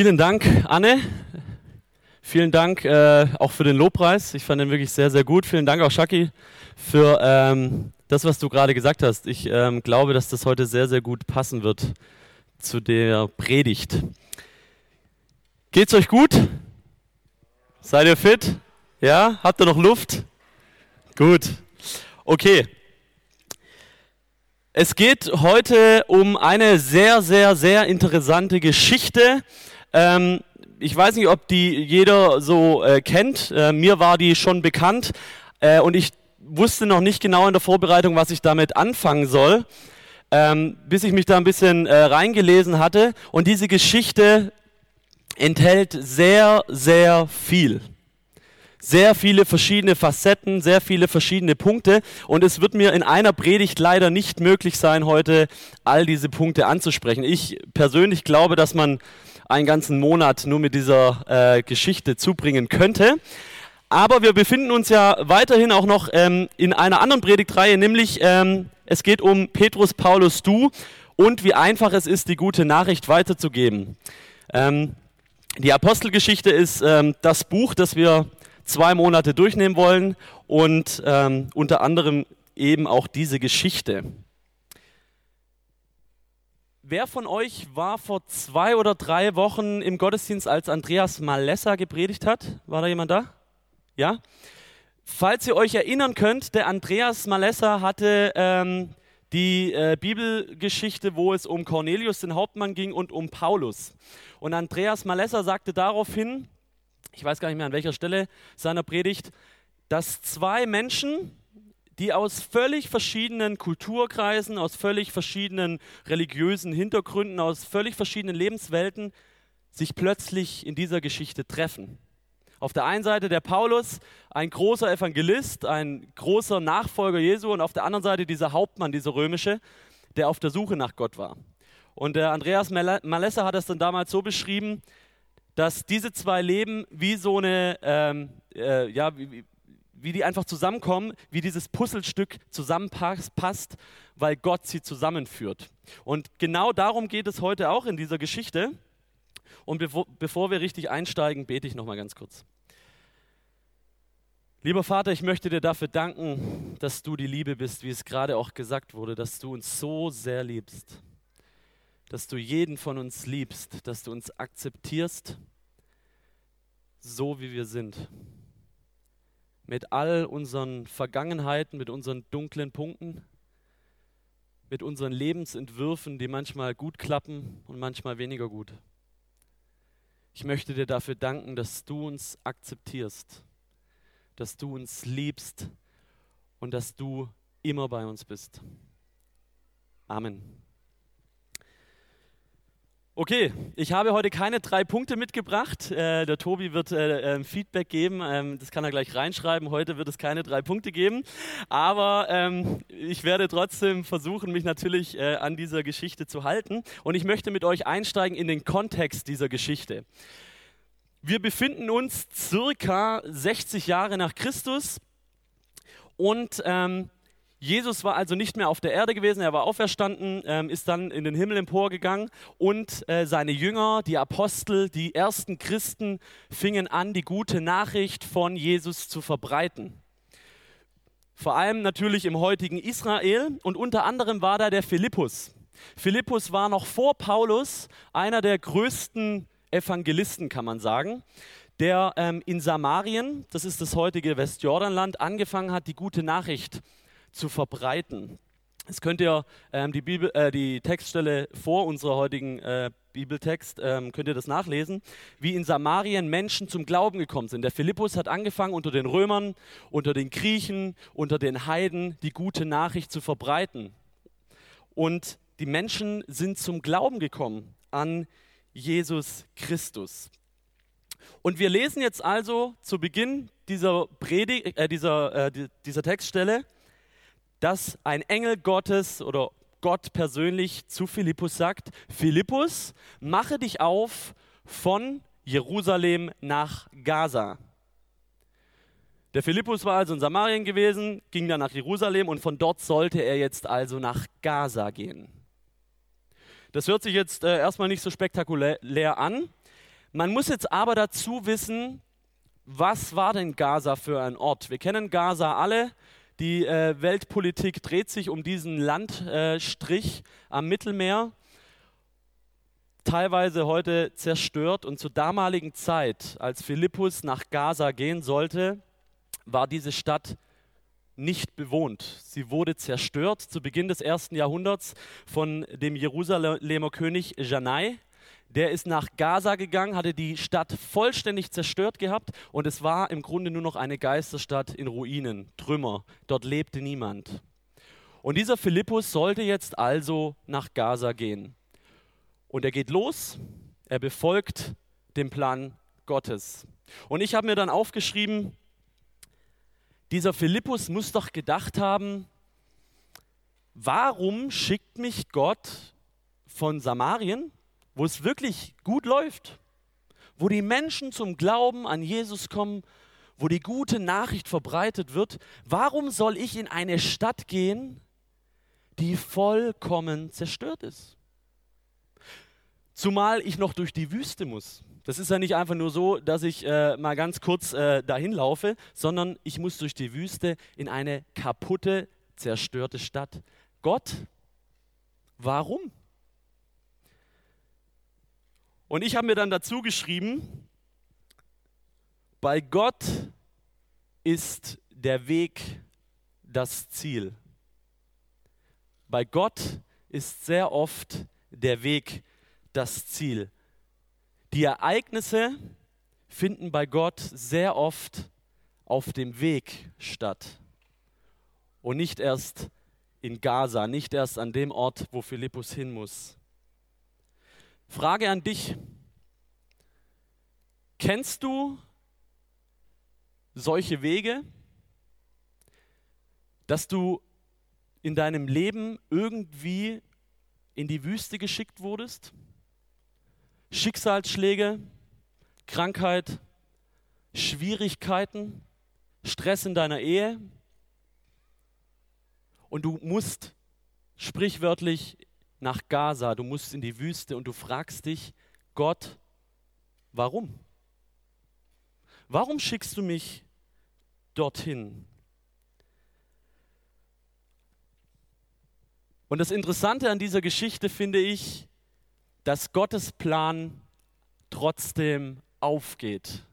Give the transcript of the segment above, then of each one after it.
Vielen Dank, Anne. Vielen Dank äh, auch für den Lobpreis. Ich fand den wirklich sehr, sehr gut. Vielen Dank auch, Shaki, für ähm, das, was du gerade gesagt hast. Ich ähm, glaube, dass das heute sehr, sehr gut passen wird zu der Predigt. Geht's euch gut? Seid ihr fit? Ja? Habt ihr noch Luft? Gut. Okay. Es geht heute um eine sehr, sehr, sehr interessante Geschichte. Ähm, ich weiß nicht, ob die jeder so äh, kennt. Äh, mir war die schon bekannt äh, und ich wusste noch nicht genau in der Vorbereitung, was ich damit anfangen soll, ähm, bis ich mich da ein bisschen äh, reingelesen hatte. Und diese Geschichte enthält sehr, sehr viel. Sehr viele verschiedene Facetten, sehr viele verschiedene Punkte. Und es wird mir in einer Predigt leider nicht möglich sein, heute all diese Punkte anzusprechen. Ich persönlich glaube, dass man einen ganzen Monat nur mit dieser äh, Geschichte zubringen könnte. Aber wir befinden uns ja weiterhin auch noch ähm, in einer anderen Predigtreihe, nämlich ähm, es geht um Petrus, Paulus, du und wie einfach es ist, die gute Nachricht weiterzugeben. Ähm, die Apostelgeschichte ist ähm, das Buch, das wir zwei Monate durchnehmen wollen und ähm, unter anderem eben auch diese Geschichte. Wer von euch war vor zwei oder drei Wochen im Gottesdienst, als Andreas Malessa gepredigt hat? War da jemand da? Ja? Falls ihr euch erinnern könnt, der Andreas Malessa hatte ähm, die äh, Bibelgeschichte, wo es um Cornelius, den Hauptmann, ging und um Paulus. Und Andreas Malessa sagte daraufhin, ich weiß gar nicht mehr an welcher Stelle seiner Predigt, dass zwei Menschen, die aus völlig verschiedenen Kulturkreisen, aus völlig verschiedenen religiösen Hintergründen, aus völlig verschiedenen Lebenswelten sich plötzlich in dieser Geschichte treffen. Auf der einen Seite der Paulus, ein großer Evangelist, ein großer Nachfolger Jesu und auf der anderen Seite dieser Hauptmann, dieser römische, der auf der Suche nach Gott war. Und der Andreas Malessa hat es dann damals so beschrieben, dass diese zwei Leben wie so eine, ähm, äh, ja, wie, wie die einfach zusammenkommen, wie dieses Puzzlestück zusammenpasst, weil Gott sie zusammenführt. Und genau darum geht es heute auch in dieser Geschichte. Und bevor, bevor wir richtig einsteigen, bete ich noch mal ganz kurz. Lieber Vater, ich möchte dir dafür danken, dass du die Liebe bist, wie es gerade auch gesagt wurde, dass du uns so sehr liebst, dass du jeden von uns liebst, dass du uns akzeptierst, so wie wir sind. Mit all unseren Vergangenheiten, mit unseren dunklen Punkten, mit unseren Lebensentwürfen, die manchmal gut klappen und manchmal weniger gut. Ich möchte dir dafür danken, dass du uns akzeptierst, dass du uns liebst und dass du immer bei uns bist. Amen. Okay, ich habe heute keine drei Punkte mitgebracht. Äh, der Tobi wird äh, äh, Feedback geben. Ähm, das kann er gleich reinschreiben. Heute wird es keine drei Punkte geben. Aber ähm, ich werde trotzdem versuchen, mich natürlich äh, an dieser Geschichte zu halten. Und ich möchte mit euch einsteigen in den Kontext dieser Geschichte. Wir befinden uns circa 60 Jahre nach Christus und ähm, Jesus war also nicht mehr auf der Erde gewesen, er war auferstanden, ähm, ist dann in den Himmel emporgegangen und äh, seine Jünger, die Apostel, die ersten Christen fingen an, die gute Nachricht von Jesus zu verbreiten. Vor allem natürlich im heutigen Israel und unter anderem war da der Philippus. Philippus war noch vor Paulus einer der größten Evangelisten, kann man sagen, der ähm, in Samarien, das ist das heutige Westjordanland, angefangen hat, die gute Nachricht zu verbreiten. Es könnt ihr ähm, die, Bibel, äh, die Textstelle vor unserer heutigen äh, Bibeltext, ähm, könnt ihr das nachlesen, wie in Samarien Menschen zum Glauben gekommen sind. Der Philippus hat angefangen, unter den Römern, unter den Griechen, unter den Heiden die gute Nachricht zu verbreiten. Und die Menschen sind zum Glauben gekommen an Jesus Christus. Und wir lesen jetzt also zu Beginn dieser, Predigt, äh, dieser, äh, dieser Textstelle, dass ein Engel Gottes oder Gott persönlich zu Philippus sagt, Philippus, mache dich auf von Jerusalem nach Gaza. Der Philippus war also in Samarien gewesen, ging dann nach Jerusalem und von dort sollte er jetzt also nach Gaza gehen. Das hört sich jetzt äh, erstmal nicht so spektakulär an, Man muss jetzt aber dazu wissen, was war denn Gaza für ein Ort? Wir kennen Gaza alle. Die äh, Weltpolitik dreht sich um diesen Landstrich äh, am Mittelmeer, teilweise heute zerstört. Und zur damaligen Zeit, als Philippus nach Gaza gehen sollte, war diese Stadt nicht bewohnt. Sie wurde zerstört zu Beginn des ersten Jahrhunderts von dem Jerusalemer König Janai. Der ist nach Gaza gegangen, hatte die Stadt vollständig zerstört gehabt und es war im Grunde nur noch eine Geisterstadt in Ruinen, Trümmer. Dort lebte niemand. Und dieser Philippus sollte jetzt also nach Gaza gehen. Und er geht los, er befolgt den Plan Gottes. Und ich habe mir dann aufgeschrieben, dieser Philippus muss doch gedacht haben, warum schickt mich Gott von Samarien, wo es wirklich gut läuft, wo die Menschen zum Glauben an Jesus kommen, wo die gute Nachricht verbreitet wird, warum soll ich in eine Stadt gehen, die vollkommen zerstört ist? Zumal ich noch durch die Wüste muss. Das ist ja nicht einfach nur so, dass ich äh, mal ganz kurz äh, dahin laufe, sondern ich muss durch die Wüste in eine kaputte, zerstörte Stadt. Gott, warum? Und ich habe mir dann dazu geschrieben, bei Gott ist der Weg das Ziel. Bei Gott ist sehr oft der Weg das Ziel. Die Ereignisse finden bei Gott sehr oft auf dem Weg statt und nicht erst in Gaza, nicht erst an dem Ort, wo Philippus hin muss. Frage an dich. Kennst du solche Wege, dass du in deinem Leben irgendwie in die Wüste geschickt wurdest? Schicksalsschläge, Krankheit, Schwierigkeiten, Stress in deiner Ehe. Und du musst sprichwörtlich nach Gaza, du musst in die Wüste und du fragst dich, Gott, warum? Warum schickst du mich dorthin? Und das Interessante an dieser Geschichte finde ich, dass Gottes Plan trotzdem aufgeht.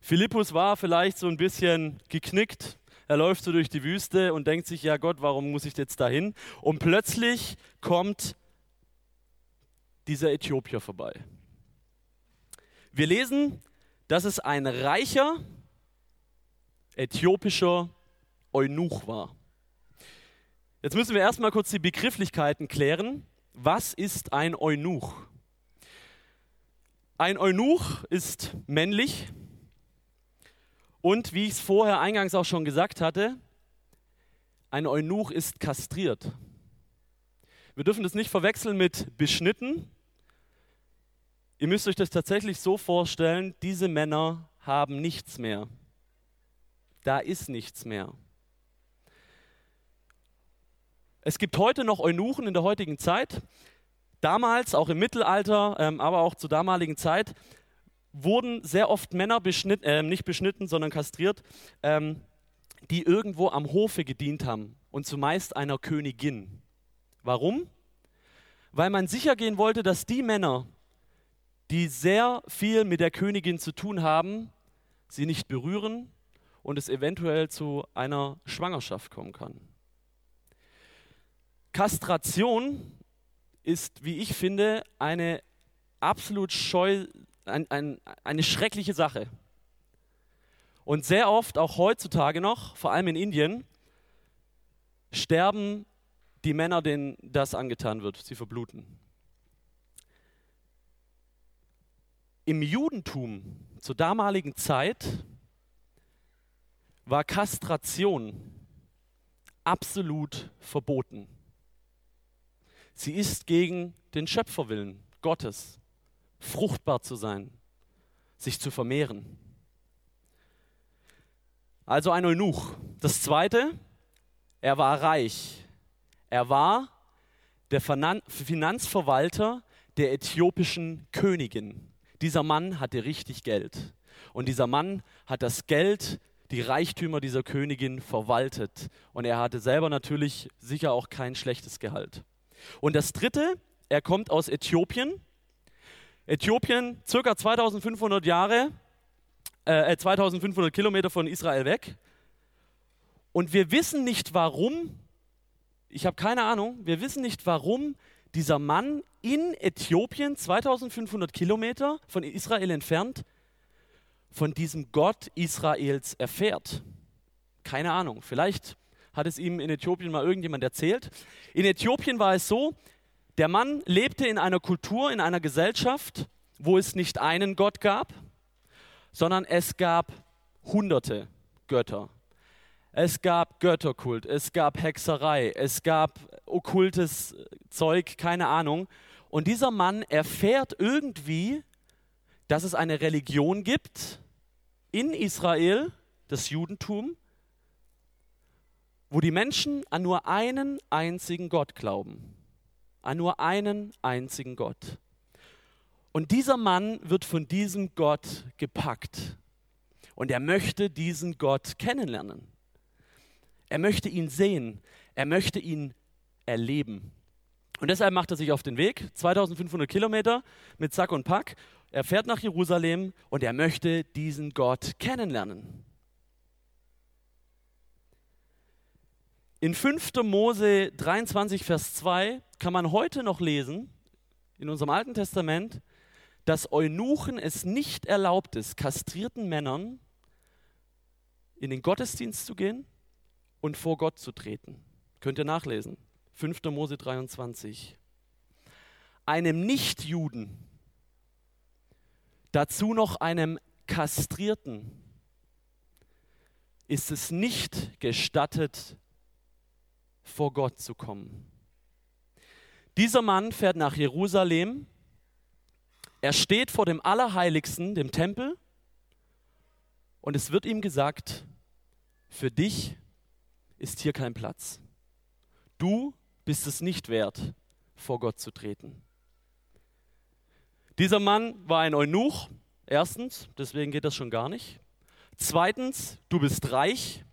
Philippus war vielleicht so ein bisschen geknickt. Er läuft so durch die Wüste und denkt sich, ja Gott, warum muss ich jetzt dahin? Und plötzlich kommt dieser Äthiopier vorbei. Wir lesen, dass es ein reicher äthiopischer Eunuch war. Jetzt müssen wir erstmal kurz die Begrifflichkeiten klären. Was ist ein Eunuch? Ein Eunuch ist männlich und wie ich es vorher eingangs auch schon gesagt hatte, ein Eunuch ist kastriert. Wir dürfen das nicht verwechseln mit beschnitten. Ihr müsst euch das tatsächlich so vorstellen, diese Männer haben nichts mehr. Da ist nichts mehr. Es gibt heute noch Eunuchen in der heutigen Zeit. Damals, auch im Mittelalter, ähm, aber auch zur damaligen Zeit, wurden sehr oft Männer beschnitten, äh, nicht beschnitten, sondern kastriert, ähm, die irgendwo am Hofe gedient haben und zumeist einer Königin. Warum? Weil man sicher gehen wollte, dass die Männer, die sehr viel mit der Königin zu tun haben, sie nicht berühren und es eventuell zu einer Schwangerschaft kommen kann. Kastration ist, wie ich finde, eine absolut scheu, ein, ein, eine schreckliche Sache. Und sehr oft, auch heutzutage noch, vor allem in Indien, sterben die Männer, denen das angetan wird. Sie verbluten. Im Judentum zur damaligen Zeit war Kastration absolut verboten. Sie ist gegen den Schöpferwillen Gottes, fruchtbar zu sein, sich zu vermehren. Also ein Eunuch. Das zweite, er war reich. Er war der Finanzverwalter der äthiopischen Königin. Dieser Mann hatte richtig Geld. Und dieser Mann hat das Geld, die Reichtümer dieser Königin verwaltet. Und er hatte selber natürlich sicher auch kein schlechtes Gehalt. Und das Dritte, er kommt aus Äthiopien. Äthiopien, circa 2500 Jahre, äh, 2500 Kilometer von Israel weg. Und wir wissen nicht warum, ich habe keine Ahnung, wir wissen nicht warum dieser Mann in Äthiopien, 2500 Kilometer von Israel entfernt, von diesem Gott Israels erfährt. Keine Ahnung, vielleicht hat es ihm in Äthiopien mal irgendjemand erzählt. In Äthiopien war es so, der Mann lebte in einer Kultur, in einer Gesellschaft, wo es nicht einen Gott gab, sondern es gab hunderte Götter. Es gab Götterkult, es gab Hexerei, es gab okkultes Zeug, keine Ahnung. Und dieser Mann erfährt irgendwie, dass es eine Religion gibt in Israel, das Judentum, wo die Menschen an nur einen einzigen Gott glauben. An nur einen einzigen Gott. Und dieser Mann wird von diesem Gott gepackt. Und er möchte diesen Gott kennenlernen. Er möchte ihn sehen. Er möchte ihn erleben. Und deshalb macht er sich auf den Weg, 2500 Kilometer mit Sack und Pack. Er fährt nach Jerusalem und er möchte diesen Gott kennenlernen. In 5. Mose 23, Vers 2 kann man heute noch lesen, in unserem Alten Testament, dass Eunuchen es nicht erlaubt ist, kastrierten Männern in den Gottesdienst zu gehen und vor Gott zu treten. Könnt ihr nachlesen. 5. Mose 23. Einem Nichtjuden, dazu noch einem Kastrierten, ist es nicht gestattet, vor Gott zu kommen. Dieser Mann fährt nach Jerusalem. Er steht vor dem Allerheiligsten, dem Tempel, und es wird ihm gesagt, für dich ist hier kein Platz. Du bist es nicht wert, vor Gott zu treten. Dieser Mann war ein Eunuch, erstens, deswegen geht das schon gar nicht. Zweitens, du bist reich.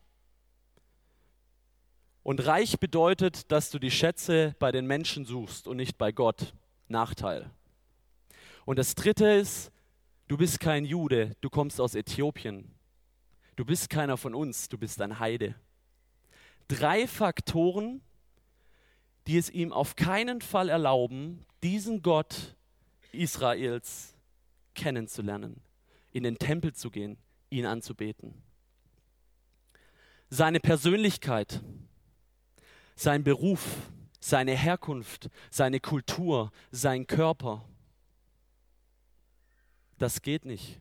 Und reich bedeutet, dass du die Schätze bei den Menschen suchst und nicht bei Gott. Nachteil. Und das Dritte ist, du bist kein Jude, du kommst aus Äthiopien. Du bist keiner von uns, du bist ein Heide. Drei Faktoren, die es ihm auf keinen Fall erlauben, diesen Gott Israels kennenzulernen, in den Tempel zu gehen, ihn anzubeten. Seine Persönlichkeit, sein Beruf, seine Herkunft, seine Kultur, sein Körper. Das geht nicht.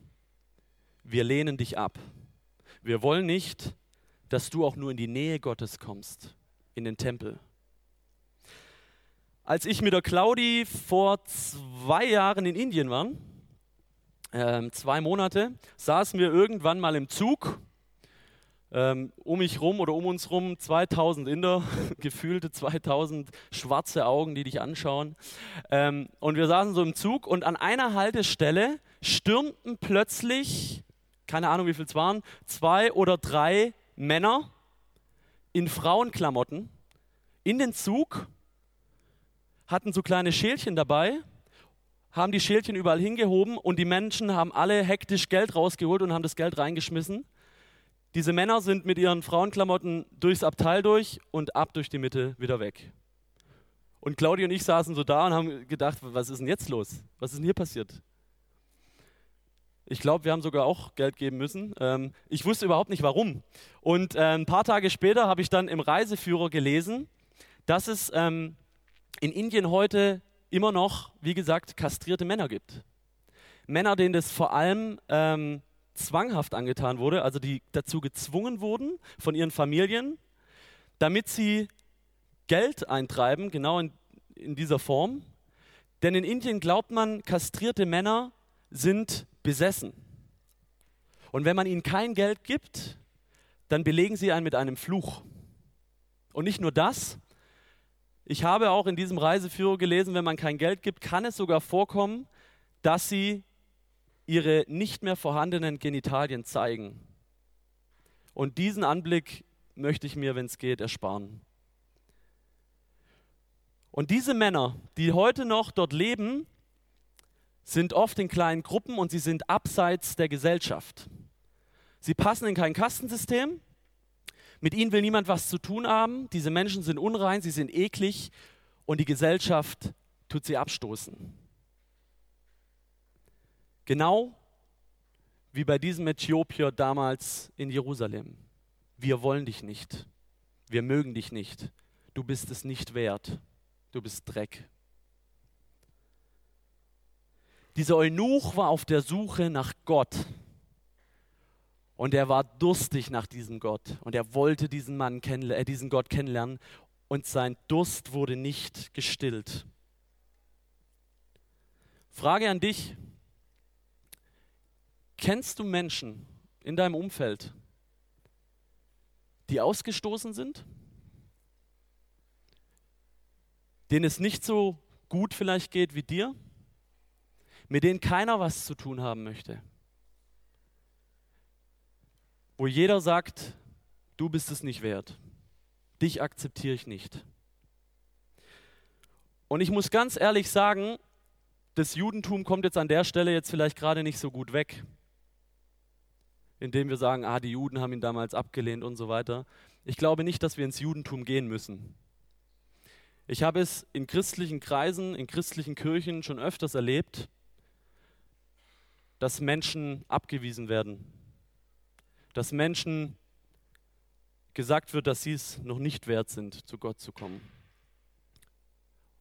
Wir lehnen dich ab. Wir wollen nicht, dass du auch nur in die Nähe Gottes kommst, in den Tempel. Als ich mit der Claudi vor zwei Jahren in Indien war, äh, zwei Monate, saßen wir irgendwann mal im Zug. Ähm, um mich rum oder um uns rum 2000 Inder, gefühlte 2000 schwarze Augen, die dich anschauen. Ähm, und wir saßen so im Zug und an einer Haltestelle stürmten plötzlich, keine Ahnung wie viel es waren, zwei oder drei Männer in Frauenklamotten in den Zug hatten so kleine Schälchen dabei, haben die Schälchen überall hingehoben und die Menschen haben alle hektisch Geld rausgeholt und haben das Geld reingeschmissen. Diese Männer sind mit ihren Frauenklamotten durchs Abteil durch und ab durch die Mitte wieder weg. Und Claudia und ich saßen so da und haben gedacht, was ist denn jetzt los? Was ist denn hier passiert? Ich glaube, wir haben sogar auch Geld geben müssen. Ähm, ich wusste überhaupt nicht warum. Und äh, ein paar Tage später habe ich dann im Reiseführer gelesen, dass es ähm, in Indien heute immer noch, wie gesagt, kastrierte Männer gibt. Männer, denen das vor allem ähm, zwanghaft angetan wurde, also die dazu gezwungen wurden von ihren Familien, damit sie Geld eintreiben, genau in, in dieser Form. Denn in Indien glaubt man, kastrierte Männer sind besessen. Und wenn man ihnen kein Geld gibt, dann belegen sie einen mit einem Fluch. Und nicht nur das, ich habe auch in diesem Reiseführer gelesen, wenn man kein Geld gibt, kann es sogar vorkommen, dass sie ihre nicht mehr vorhandenen Genitalien zeigen. Und diesen Anblick möchte ich mir, wenn es geht, ersparen. Und diese Männer, die heute noch dort leben, sind oft in kleinen Gruppen und sie sind abseits der Gesellschaft. Sie passen in kein Kastensystem. Mit ihnen will niemand was zu tun haben. Diese Menschen sind unrein, sie sind eklig und die Gesellschaft tut sie abstoßen. Genau wie bei diesem Äthiopier damals in Jerusalem. Wir wollen dich nicht. Wir mögen dich nicht. Du bist es nicht wert. Du bist Dreck. Dieser Eunuch war auf der Suche nach Gott. Und er war durstig nach diesem Gott. Und er wollte diesen, Mann äh, diesen Gott kennenlernen. Und sein Durst wurde nicht gestillt. Frage an dich. Kennst du Menschen in deinem Umfeld, die ausgestoßen sind? Denen es nicht so gut vielleicht geht wie dir? Mit denen keiner was zu tun haben möchte? Wo jeder sagt, du bist es nicht wert. Dich akzeptiere ich nicht. Und ich muss ganz ehrlich sagen, das Judentum kommt jetzt an der Stelle jetzt vielleicht gerade nicht so gut weg indem wir sagen, ah, die Juden haben ihn damals abgelehnt und so weiter. Ich glaube nicht, dass wir ins Judentum gehen müssen. Ich habe es in christlichen Kreisen, in christlichen Kirchen schon öfters erlebt, dass Menschen abgewiesen werden, dass Menschen gesagt wird, dass sie es noch nicht wert sind, zu Gott zu kommen.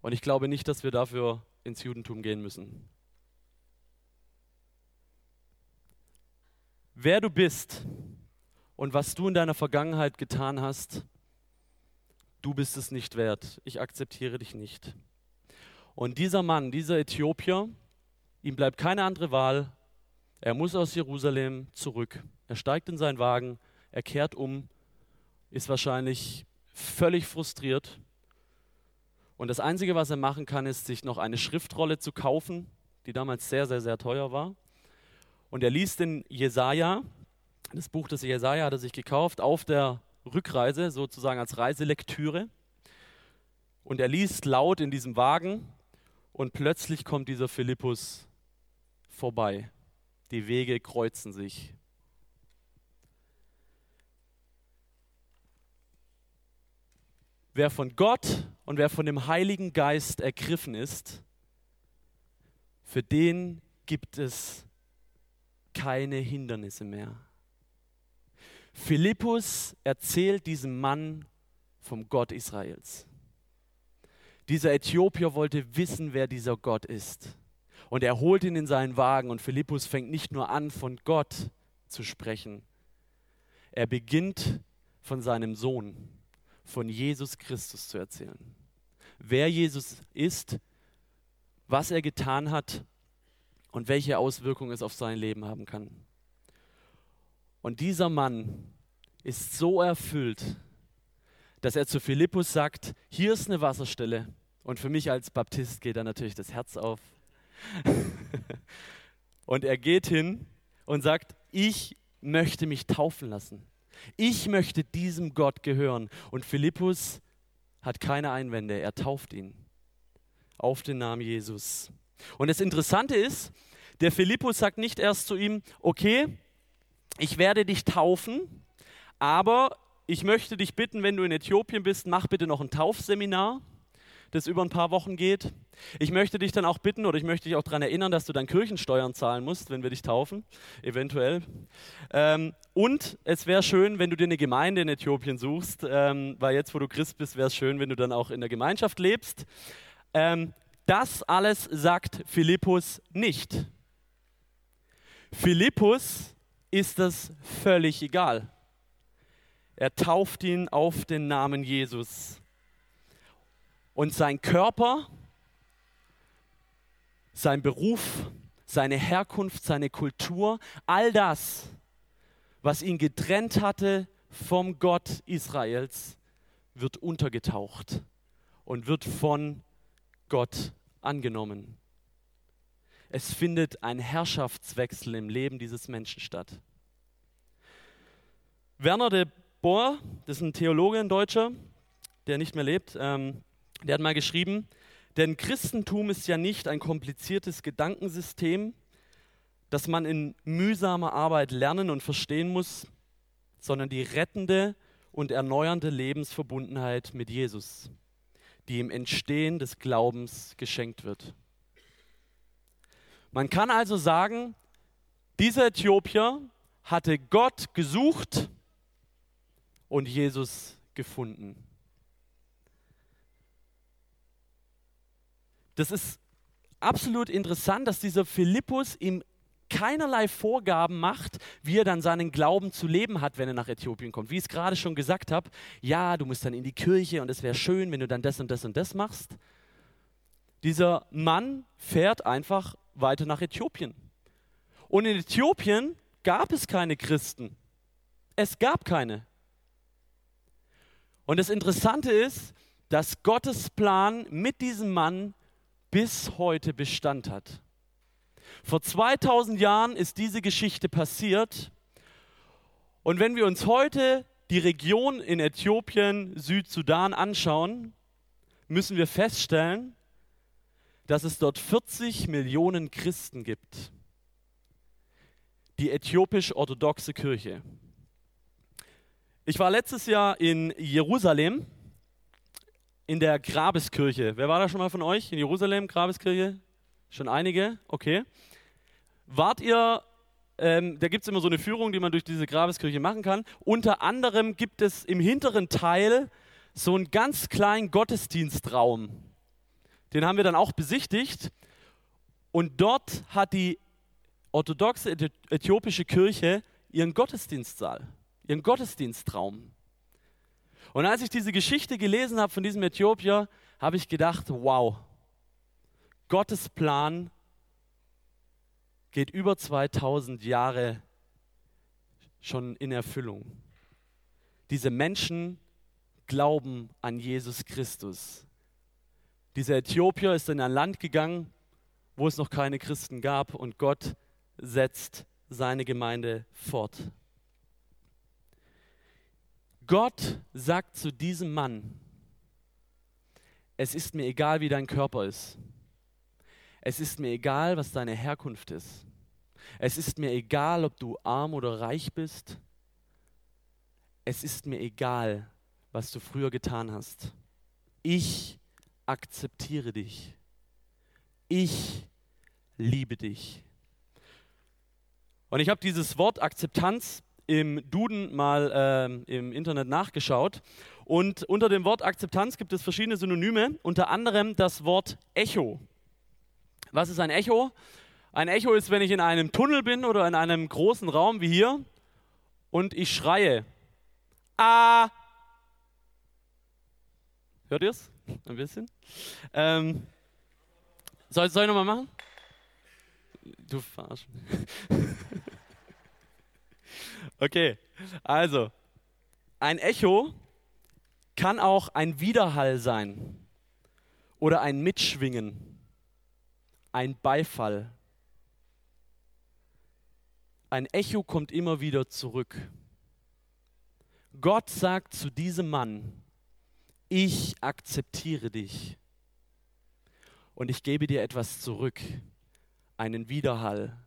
Und ich glaube nicht, dass wir dafür ins Judentum gehen müssen. Wer du bist und was du in deiner Vergangenheit getan hast, du bist es nicht wert. Ich akzeptiere dich nicht. Und dieser Mann, dieser Äthiopier, ihm bleibt keine andere Wahl. Er muss aus Jerusalem zurück. Er steigt in seinen Wagen, er kehrt um, ist wahrscheinlich völlig frustriert. Und das Einzige, was er machen kann, ist, sich noch eine Schriftrolle zu kaufen, die damals sehr, sehr, sehr teuer war. Und er liest den Jesaja, das Buch des Jesaja hat er sich gekauft, auf der Rückreise, sozusagen als Reiselektüre. Und er liest laut in diesem Wagen und plötzlich kommt dieser Philippus vorbei. Die Wege kreuzen sich. Wer von Gott und wer von dem Heiligen Geist ergriffen ist, für den gibt es keine Hindernisse mehr. Philippus erzählt diesem Mann vom Gott Israels. Dieser Äthiopier wollte wissen, wer dieser Gott ist. Und er holt ihn in seinen Wagen und Philippus fängt nicht nur an, von Gott zu sprechen. Er beginnt von seinem Sohn, von Jesus Christus zu erzählen. Wer Jesus ist, was er getan hat und welche Auswirkungen es auf sein Leben haben kann. Und dieser Mann ist so erfüllt, dass er zu Philippus sagt, hier ist eine Wasserstelle. Und für mich als Baptist geht da natürlich das Herz auf. und er geht hin und sagt, ich möchte mich taufen lassen. Ich möchte diesem Gott gehören. Und Philippus hat keine Einwände. Er tauft ihn auf den Namen Jesus. Und das Interessante ist, der Philippus sagt nicht erst zu ihm, okay, ich werde dich taufen, aber ich möchte dich bitten, wenn du in Äthiopien bist, mach bitte noch ein Taufseminar, das über ein paar Wochen geht. Ich möchte dich dann auch bitten oder ich möchte dich auch daran erinnern, dass du dann Kirchensteuern zahlen musst, wenn wir dich taufen, eventuell. Ähm, und es wäre schön, wenn du dir eine Gemeinde in Äthiopien suchst, ähm, weil jetzt, wo du Christ bist, wäre es schön, wenn du dann auch in der Gemeinschaft lebst. Ähm, das alles sagt Philippus nicht. Philippus ist das völlig egal. Er tauft ihn auf den Namen Jesus. Und sein Körper, sein Beruf, seine Herkunft, seine Kultur, all das, was ihn getrennt hatte vom Gott Israels, wird untergetaucht und wird von Gott angenommen. Es findet ein Herrschaftswechsel im Leben dieses Menschen statt. Werner de Boer, das ist ein Theologe, ein Deutscher, der nicht mehr lebt, ähm, der hat mal geschrieben, denn Christentum ist ja nicht ein kompliziertes Gedankensystem, das man in mühsamer Arbeit lernen und verstehen muss, sondern die rettende und erneuernde Lebensverbundenheit mit Jesus, die im Entstehen des Glaubens geschenkt wird. Man kann also sagen, dieser Äthiopier hatte Gott gesucht und Jesus gefunden. Das ist absolut interessant, dass dieser Philippus ihm keinerlei Vorgaben macht, wie er dann seinen Glauben zu leben hat, wenn er nach Äthiopien kommt. Wie ich es gerade schon gesagt habe, ja, du musst dann in die Kirche und es wäre schön, wenn du dann das und das und das machst. Dieser Mann fährt einfach weiter nach Äthiopien. Und in Äthiopien gab es keine Christen. Es gab keine. Und das Interessante ist, dass Gottes Plan mit diesem Mann bis heute Bestand hat. Vor 2000 Jahren ist diese Geschichte passiert. Und wenn wir uns heute die Region in Äthiopien, Südsudan anschauen, müssen wir feststellen, dass es dort 40 Millionen Christen gibt. Die äthiopisch-orthodoxe Kirche. Ich war letztes Jahr in Jerusalem in der Grabeskirche. Wer war da schon mal von euch in Jerusalem, Grabeskirche? Schon einige? Okay. Wart ihr, ähm, da gibt es immer so eine Führung, die man durch diese Grabeskirche machen kann. Unter anderem gibt es im hinteren Teil so einen ganz kleinen Gottesdienstraum. Den haben wir dann auch besichtigt. Und dort hat die orthodoxe äthiopische Kirche ihren Gottesdienstsaal, ihren Gottesdienstraum. Und als ich diese Geschichte gelesen habe von diesem Äthiopier, habe ich gedacht, wow, Gottes Plan geht über 2000 Jahre schon in Erfüllung. Diese Menschen glauben an Jesus Christus. Dieser Äthiopier ist in ein Land gegangen, wo es noch keine Christen gab und Gott setzt seine Gemeinde fort. Gott sagt zu diesem Mann, es ist mir egal, wie dein Körper ist. Es ist mir egal, was deine Herkunft ist. Es ist mir egal, ob du arm oder reich bist. Es ist mir egal, was du früher getan hast. Ich akzeptiere dich. Ich liebe dich. Und ich habe dieses Wort Akzeptanz im Duden mal äh, im Internet nachgeschaut. Und unter dem Wort Akzeptanz gibt es verschiedene Synonyme, unter anderem das Wort Echo. Was ist ein Echo? Ein Echo ist, wenn ich in einem Tunnel bin oder in einem großen Raum wie hier und ich schreie. Ah! Hört ihr es? Ein bisschen. Ähm, soll, soll ich nochmal machen? Du verarsch. Okay, also ein Echo kann auch ein Widerhall sein oder ein Mitschwingen, ein Beifall. Ein Echo kommt immer wieder zurück. Gott sagt zu diesem Mann, ich akzeptiere dich und ich gebe dir etwas zurück, einen Widerhall.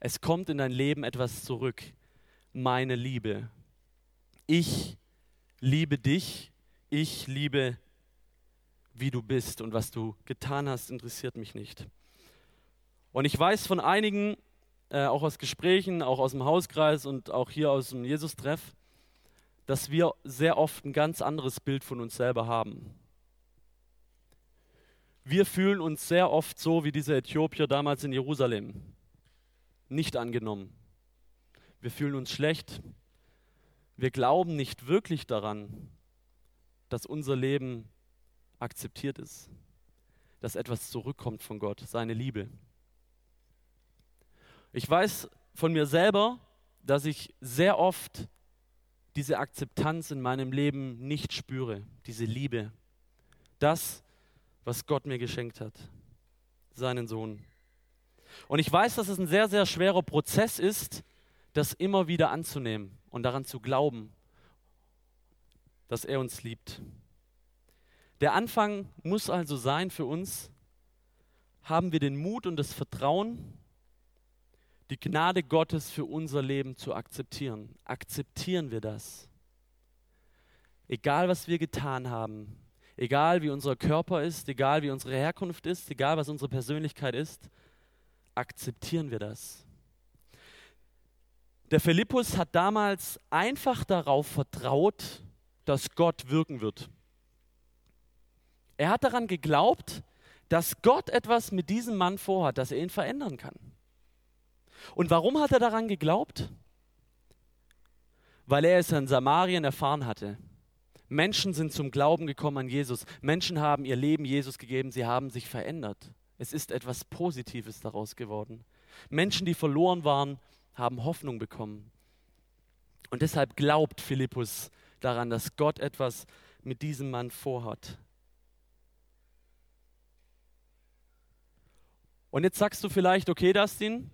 Es kommt in dein Leben etwas zurück meine Liebe. Ich liebe dich, ich liebe, wie du bist und was du getan hast, interessiert mich nicht. Und ich weiß von einigen, äh, auch aus Gesprächen, auch aus dem Hauskreis und auch hier aus dem Jesus-Treff, dass wir sehr oft ein ganz anderes Bild von uns selber haben. Wir fühlen uns sehr oft so wie dieser Äthiopier damals in Jerusalem. Nicht angenommen, wir fühlen uns schlecht. Wir glauben nicht wirklich daran, dass unser Leben akzeptiert ist, dass etwas zurückkommt von Gott, seine Liebe. Ich weiß von mir selber, dass ich sehr oft diese Akzeptanz in meinem Leben nicht spüre, diese Liebe, das, was Gott mir geschenkt hat, seinen Sohn. Und ich weiß, dass es ein sehr, sehr schwerer Prozess ist, das immer wieder anzunehmen und daran zu glauben, dass er uns liebt. Der Anfang muss also sein für uns, haben wir den Mut und das Vertrauen, die Gnade Gottes für unser Leben zu akzeptieren. Akzeptieren wir das? Egal, was wir getan haben, egal wie unser Körper ist, egal wie unsere Herkunft ist, egal was unsere Persönlichkeit ist, akzeptieren wir das. Der Philippus hat damals einfach darauf vertraut, dass Gott wirken wird. Er hat daran geglaubt, dass Gott etwas mit diesem Mann vorhat, dass er ihn verändern kann. Und warum hat er daran geglaubt? Weil er es in Samarien erfahren hatte. Menschen sind zum Glauben gekommen an Jesus. Menschen haben ihr Leben Jesus gegeben, sie haben sich verändert. Es ist etwas Positives daraus geworden. Menschen, die verloren waren, haben Hoffnung bekommen. Und deshalb glaubt Philippus daran, dass Gott etwas mit diesem Mann vorhat. Und jetzt sagst du vielleicht, okay, Dustin,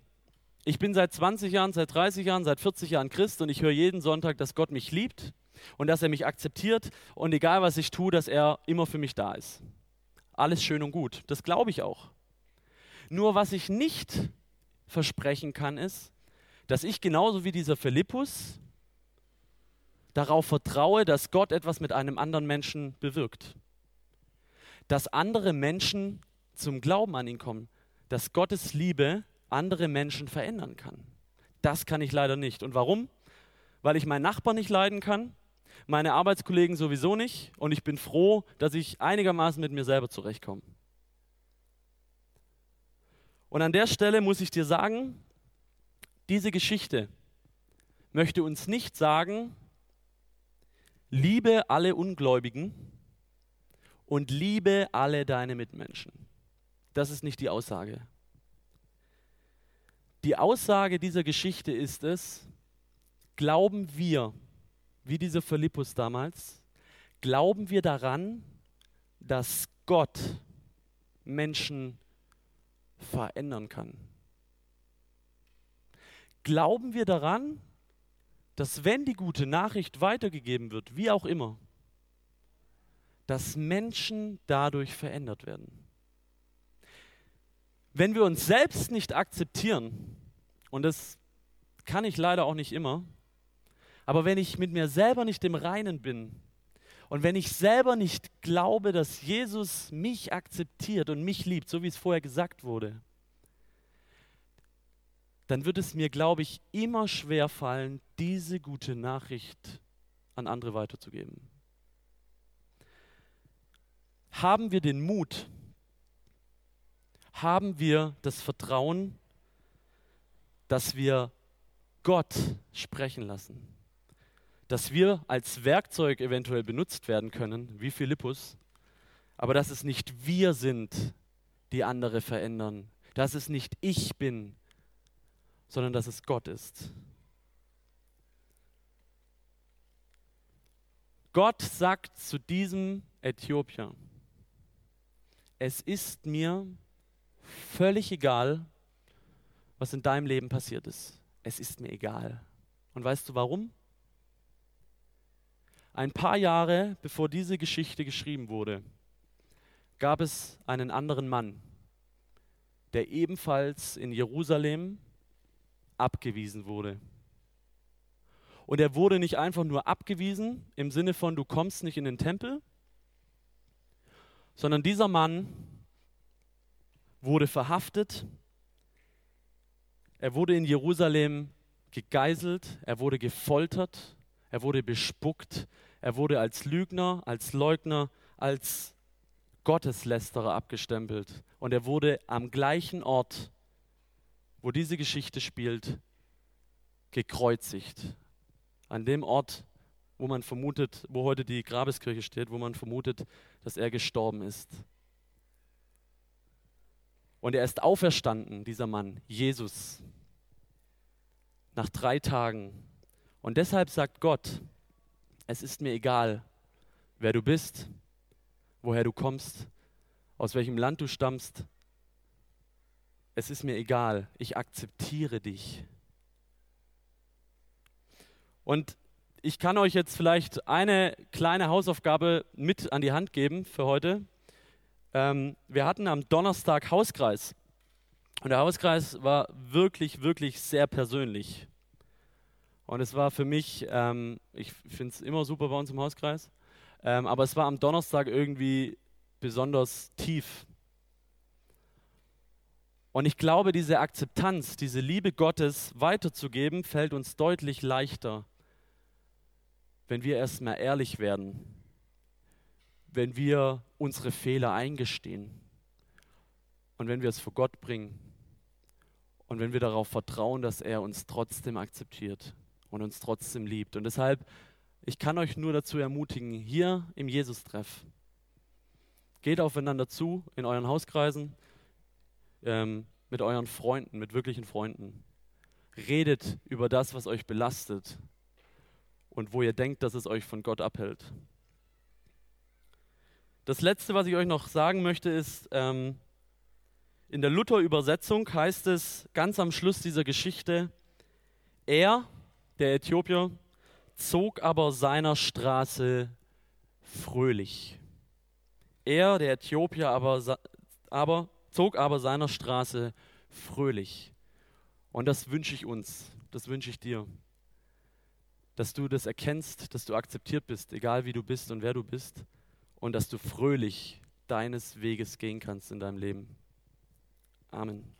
ich bin seit 20 Jahren, seit 30 Jahren, seit 40 Jahren Christ und ich höre jeden Sonntag, dass Gott mich liebt und dass er mich akzeptiert und egal was ich tue, dass er immer für mich da ist. Alles schön und gut, das glaube ich auch. Nur was ich nicht versprechen kann, ist, dass ich genauso wie dieser Philippus darauf vertraue, dass Gott etwas mit einem anderen Menschen bewirkt. Dass andere Menschen zum Glauben an ihn kommen. Dass Gottes Liebe andere Menschen verändern kann. Das kann ich leider nicht. Und warum? Weil ich meinen Nachbarn nicht leiden kann, meine Arbeitskollegen sowieso nicht und ich bin froh, dass ich einigermaßen mit mir selber zurechtkomme. Und an der Stelle muss ich dir sagen, diese Geschichte möchte uns nicht sagen, liebe alle Ungläubigen und liebe alle deine Mitmenschen. Das ist nicht die Aussage. Die Aussage dieser Geschichte ist es, glauben wir, wie dieser Philippus damals, glauben wir daran, dass Gott Menschen verändern kann? Glauben wir daran, dass wenn die gute Nachricht weitergegeben wird, wie auch immer, dass Menschen dadurch verändert werden? Wenn wir uns selbst nicht akzeptieren, und das kann ich leider auch nicht immer, aber wenn ich mit mir selber nicht im Reinen bin und wenn ich selber nicht glaube, dass Jesus mich akzeptiert und mich liebt, so wie es vorher gesagt wurde, dann wird es mir, glaube ich, immer schwer fallen, diese gute Nachricht an andere weiterzugeben. Haben wir den Mut, haben wir das Vertrauen, dass wir Gott sprechen lassen, dass wir als Werkzeug eventuell benutzt werden können, wie Philippus, aber dass es nicht wir sind, die andere verändern, dass es nicht ich bin, sondern dass es Gott ist. Gott sagt zu diesem Äthiopier, es ist mir völlig egal, was in deinem Leben passiert ist. Es ist mir egal. Und weißt du warum? Ein paar Jahre bevor diese Geschichte geschrieben wurde, gab es einen anderen Mann, der ebenfalls in Jerusalem abgewiesen wurde. Und er wurde nicht einfach nur abgewiesen im Sinne von, du kommst nicht in den Tempel, sondern dieser Mann wurde verhaftet, er wurde in Jerusalem gegeißelt, er wurde gefoltert, er wurde bespuckt, er wurde als Lügner, als Leugner, als Gotteslästerer abgestempelt. Und er wurde am gleichen Ort, wo diese Geschichte spielt, gekreuzigt. An dem Ort, wo man vermutet, wo heute die Grabeskirche steht, wo man vermutet, dass er gestorben ist. Und er ist auferstanden, dieser Mann, Jesus, nach drei Tagen. Und deshalb sagt Gott, es ist mir egal, wer du bist, woher du kommst, aus welchem Land du stammst. es ist mir egal, ich akzeptiere dich. Und ich kann euch jetzt vielleicht eine kleine Hausaufgabe mit an die Hand geben für heute. Ähm, wir hatten am Donnerstag Hauskreis. Und der Hauskreis war wirklich, wirklich sehr persönlich. Und es war für mich, ähm, ich finde es immer super bei uns im Hauskreis, ähm, aber es war am Donnerstag irgendwie besonders tief. Und ich glaube, diese Akzeptanz, diese Liebe Gottes weiterzugeben, fällt uns deutlich leichter, wenn wir erstmal ehrlich werden, wenn wir unsere Fehler eingestehen und wenn wir es vor Gott bringen und wenn wir darauf vertrauen, dass er uns trotzdem akzeptiert und uns trotzdem liebt. Und deshalb, ich kann euch nur dazu ermutigen, hier im Jesus-Treff, geht aufeinander zu in euren Hauskreisen, ähm, mit euren Freunden, mit wirklichen Freunden. Redet über das, was euch belastet und wo ihr denkt, dass es euch von Gott abhält. Das Letzte, was ich euch noch sagen möchte, ist, ähm, in der Luther-Übersetzung heißt es ganz am Schluss dieser Geschichte, er, der Äthiopier, zog aber seiner Straße fröhlich. Er, der Äthiopier, aber, aber zog aber seiner Straße fröhlich. Und das wünsche ich uns, das wünsche ich dir dass du das erkennst, dass du akzeptiert bist, egal wie du bist und wer du bist, und dass du fröhlich deines Weges gehen kannst in deinem Leben. Amen.